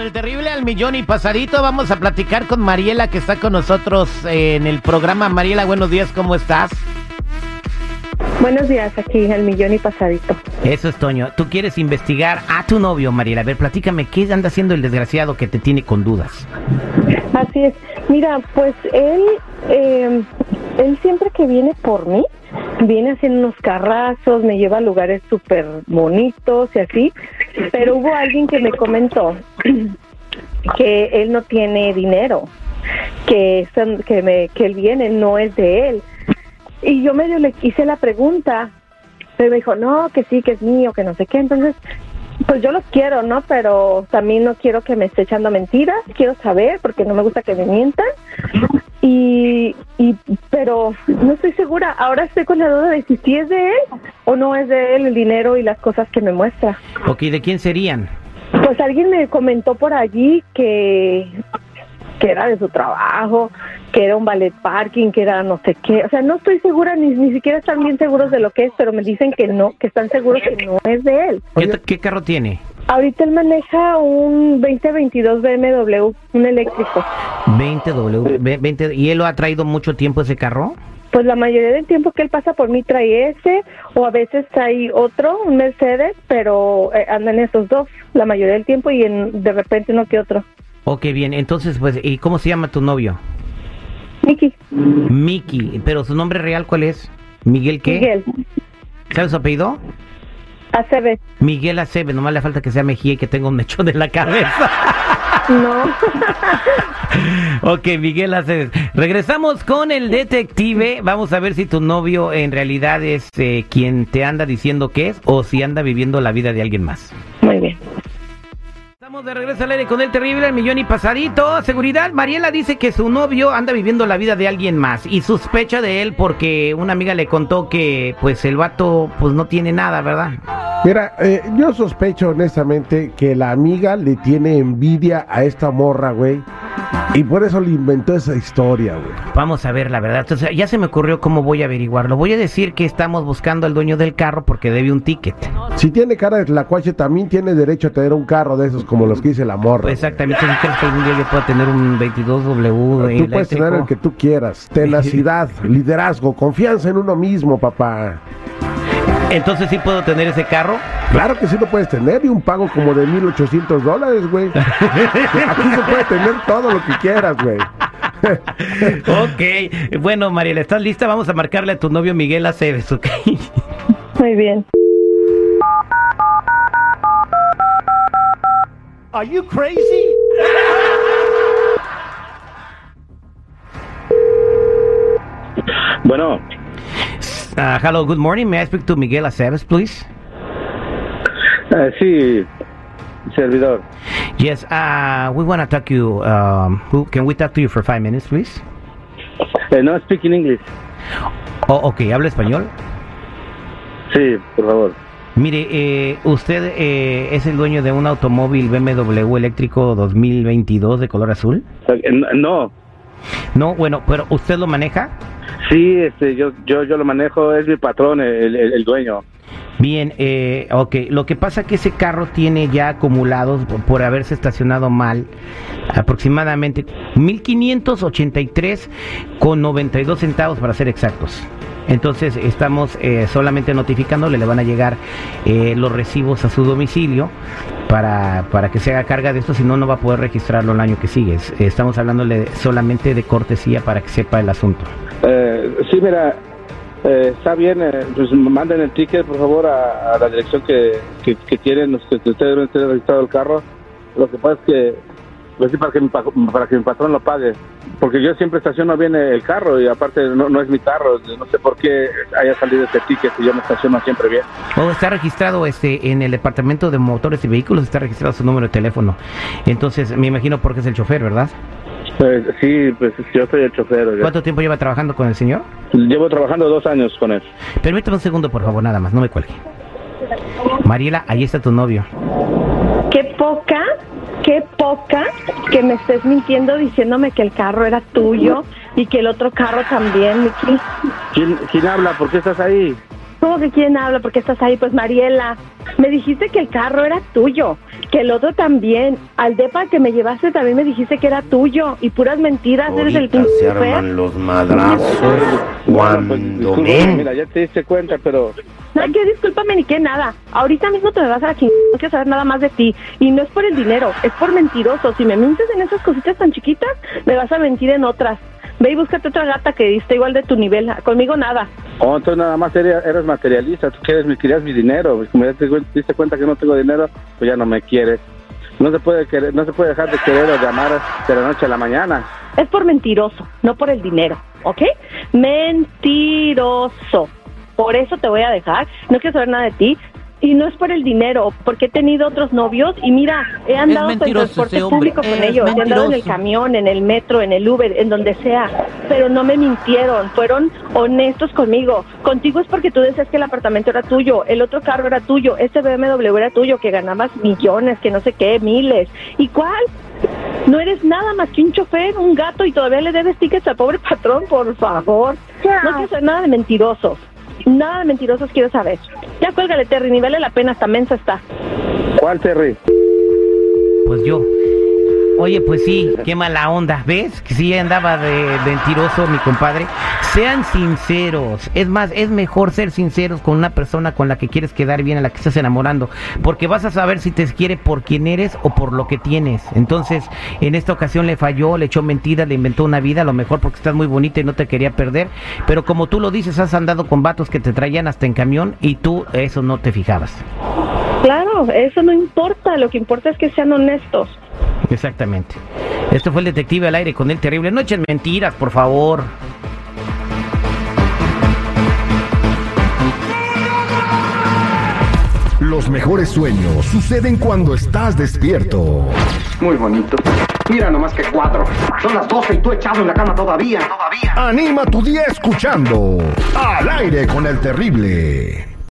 con el terrible al millón y pasadito. Vamos a platicar con Mariela que está con nosotros en el programa. Mariela, buenos días, ¿cómo estás? Buenos días, aquí al millón y pasadito. Eso es Toño. Tú quieres investigar a tu novio, Mariela. A ver, platícame, ¿qué anda haciendo el desgraciado que te tiene con dudas? Así es. Mira, pues él, eh, él siempre que viene por mí, viene haciendo unos carrazos, me lleva a lugares súper bonitos y así, pero hubo alguien que me comentó que él no tiene dinero, que, son- que, me, el bien no es de él. Y yo medio le hice la pregunta, pero me dijo, no, que sí, que es mío, que no sé qué. Entonces, pues yo los quiero, ¿no? Pero también no quiero que me esté echando mentiras, quiero saber, porque no me gusta que me mientan. Y, y, pero no estoy segura. Ahora estoy con la duda de si sí es de él o no es de él el dinero y las cosas que me muestra. Ok, ¿de quién serían? Pues alguien me comentó por allí que, que era de su trabajo, que era un ballet parking, que era no sé qué. O sea, no estoy segura, ni, ni siquiera están bien seguros de lo que es, pero me dicen que no, que están seguros que no es de él. ¿Qué, qué carro tiene? Ahorita él maneja un 2022 BMW, un eléctrico. 20W, ve- 20, ¿y él lo ha traído mucho tiempo ese carro? Pues la mayoría del tiempo que él pasa por mí trae ese, o a veces trae otro, un Mercedes, pero eh, andan esos dos la mayoría del tiempo y en, de repente uno que otro. Ok, bien, entonces, pues, ¿y cómo se llama tu novio? Miki, Miki, pero su nombre real, ¿cuál es? ¿Miguel qué? Miguel, ¿Sabes su apellido? ACB. Miguel Acebe, nomás le falta que sea Mejía y que tenga un mechón en la cabeza. No. ok, Miguel Aceves. Regresamos con el detective. Vamos a ver si tu novio en realidad es eh, quien te anda diciendo que es o si anda viviendo la vida de alguien más. Muy bien. Estamos de regreso al aire con el terrible el millón y pasadito. Seguridad, Mariela dice que su novio anda viviendo la vida de alguien más y sospecha de él porque una amiga le contó que pues el vato pues no tiene nada, ¿verdad? Mira, eh, yo sospecho honestamente que la amiga le tiene envidia a esta morra, güey. Y por eso le inventó esa historia, güey. Vamos a ver la verdad. Entonces ya se me ocurrió cómo voy a averiguarlo. Voy a decir que estamos buscando al dueño del carro porque debe un ticket. Si tiene cara de tlacuache, también tiene derecho a tener un carro de esos como los que dice la morra. güey. Exactamente, ¿tú crees que algún día yo pueda tener un 22W Tú puedes tener el que tú quieras. Tenacidad, liderazgo, confianza en uno mismo, papá. Entonces sí puedo tener ese carro. Claro que sí lo puedes tener y un pago como de 1800 dólares, güey. Aquí se puede tener todo lo que quieras, güey. ok, bueno Mariela, ¿estás lista? Vamos a marcarle a tu novio Miguel Aceves, ¿ok? Muy bien. Are you crazy? Bueno, Uh, hello, good morning. May I speak to Miguel Aceves, please? eh, sí, servidor. Yes, uh, we want to talk you. Um, who, can we talk to you for five minutes, please? Eh, no speak in English. Oh, ok, ¿habla español? Sí, por favor. Mire, eh, usted eh, es el dueño de un automóvil BMW eléctrico 2022 de color azul. Eh, No, No, bueno, pero ¿usted lo maneja? Sí, este, yo, yo, yo lo manejo, es mi patrón, el, el- el dueño. Bien, eh, ok. Lo que pasa que ese carro tiene ya acumulados por, haberse estacionado mal aproximadamente 1.583 con 92 centavos para ser exactos. Entonces estamos eh, solamente notificándole, le van a llegar eh, los recibos a su domicilio para, para que se haga carga de esto, si no, no va a poder registrarlo el año que sigue. Es- Estamos hablándole solamente de cortesía para que sepa el asunto. Eh, sí, mira, eh, está bien, eh, pues manden el ticket, por favor, a, la dirección que, que, que que ustedes deben tener registrado el carro. Lo que pasa es que, pues para que, mi, pa- para que mi patrón lo pague. Porque yo siempre estaciono bien el carro y aparte no, no es mi carro, no sé por qué haya salido este ticket y yo me estaciono siempre bien. O está registrado este en el departamento de motores y vehículos, está registrado su número de teléfono. Entonces, me imagino porque es el chofer, ¿verdad? Pues, sí, pues yo soy el chofer. ¿Cuánto tiempo lleva trabajando con el señor? Llevo trabajando dos años con él. Permítame un segundo, por favor, nada más, no me cuelgue. Mariela, ahí está tu novio. Qué poca, qué poca que me estés mintiendo diciéndome que el carro era tuyo y que el otro carro también, Miki. ¿Quién, quién habla? ¿Por qué estás ahí? ¿Cómo que quién habla? ¿Por qué estás ahí? Pues Mariela. Me dijiste que el carro era tuyo, que el otro también. Al depa que me llevaste también me dijiste que era tuyo. Y puras mentiras, eres el pinche se arman los madrazos Bueno, pues, cuando ven. Mira, ya te diste cuenta, pero No, que discúlpame ni que nada. Ahorita mismo te me vas a la chingada. No quiero saber nada más de ti. Y no es por el dinero, es por mentiroso. Si me mientes en esas cositas tan chiquitas, me vas a mentir en otras. Ve y búscate otra gata que esté igual de tu nivel. Conmigo nada. oh, entonces nada más eres, eres materialista. Tú quieres, mi- querías mi dinero. Pues, Como ya te diste cuenta que no tengo dinero, pues ya no me quieres. No se puede querer, no se puede dejar de querer o de amar de la noche a la mañana. Es por mentiroso, no por el dinero, ¿ok? Mentiroso. Por eso te voy a dejar. No quiero saber nada de ti. Y no es por el dinero, porque he tenido otros novios y mira, he andado en transporte público con es ellos, he andado en el camión, en el metro, en el Uber, en donde sea, pero no me mintieron, fueron honestos conmigo. Contigo es porque tú decías que el apartamento era tuyo, el otro carro era tuyo, ese BMW era tuyo, que ganabas millones, que no sé qué, miles. ¿Y cuál? No eres nada más que un chofer, un gato y todavía le debes tickets al pobre patrón, por favor. No quiero saber nada de mentirosos. Nada de mentirosos quiero saber. Ya cuélgale, Terry, ni vale la pena, hasta mensa está. ¿Cuál, Terry? Pues yo. Oye, pues sí, qué mala onda. ¿Ves? Que sí andaba de mentiroso mi compadre. Sean sinceros. Es más, es mejor ser sinceros con una persona con la que quieres quedar bien, a la que estás enamorando. Porque vas a saber si te quiere por quién eres o por lo que tienes. Entonces, en esta ocasión le falló, le echó mentiras, le inventó una vida, a lo mejor porque estás muy bonita y no te quería perder. Pero como tú lo dices, has andado con vatos que te traían hasta en camión y tú eso no te fijabas. Claro, eso no importa, lo que importa es que sean honestos. Exactamente. Esto fue el detective al aire con el terrible. No echen mentiras, por favor. Los mejores sueños suceden cuando estás despierto. Muy bonito. Mira nomás que cuatro. Son las 12 y tú echado en la cama todavía. Todavía. Anima tu día escuchando Al aire con el terrible.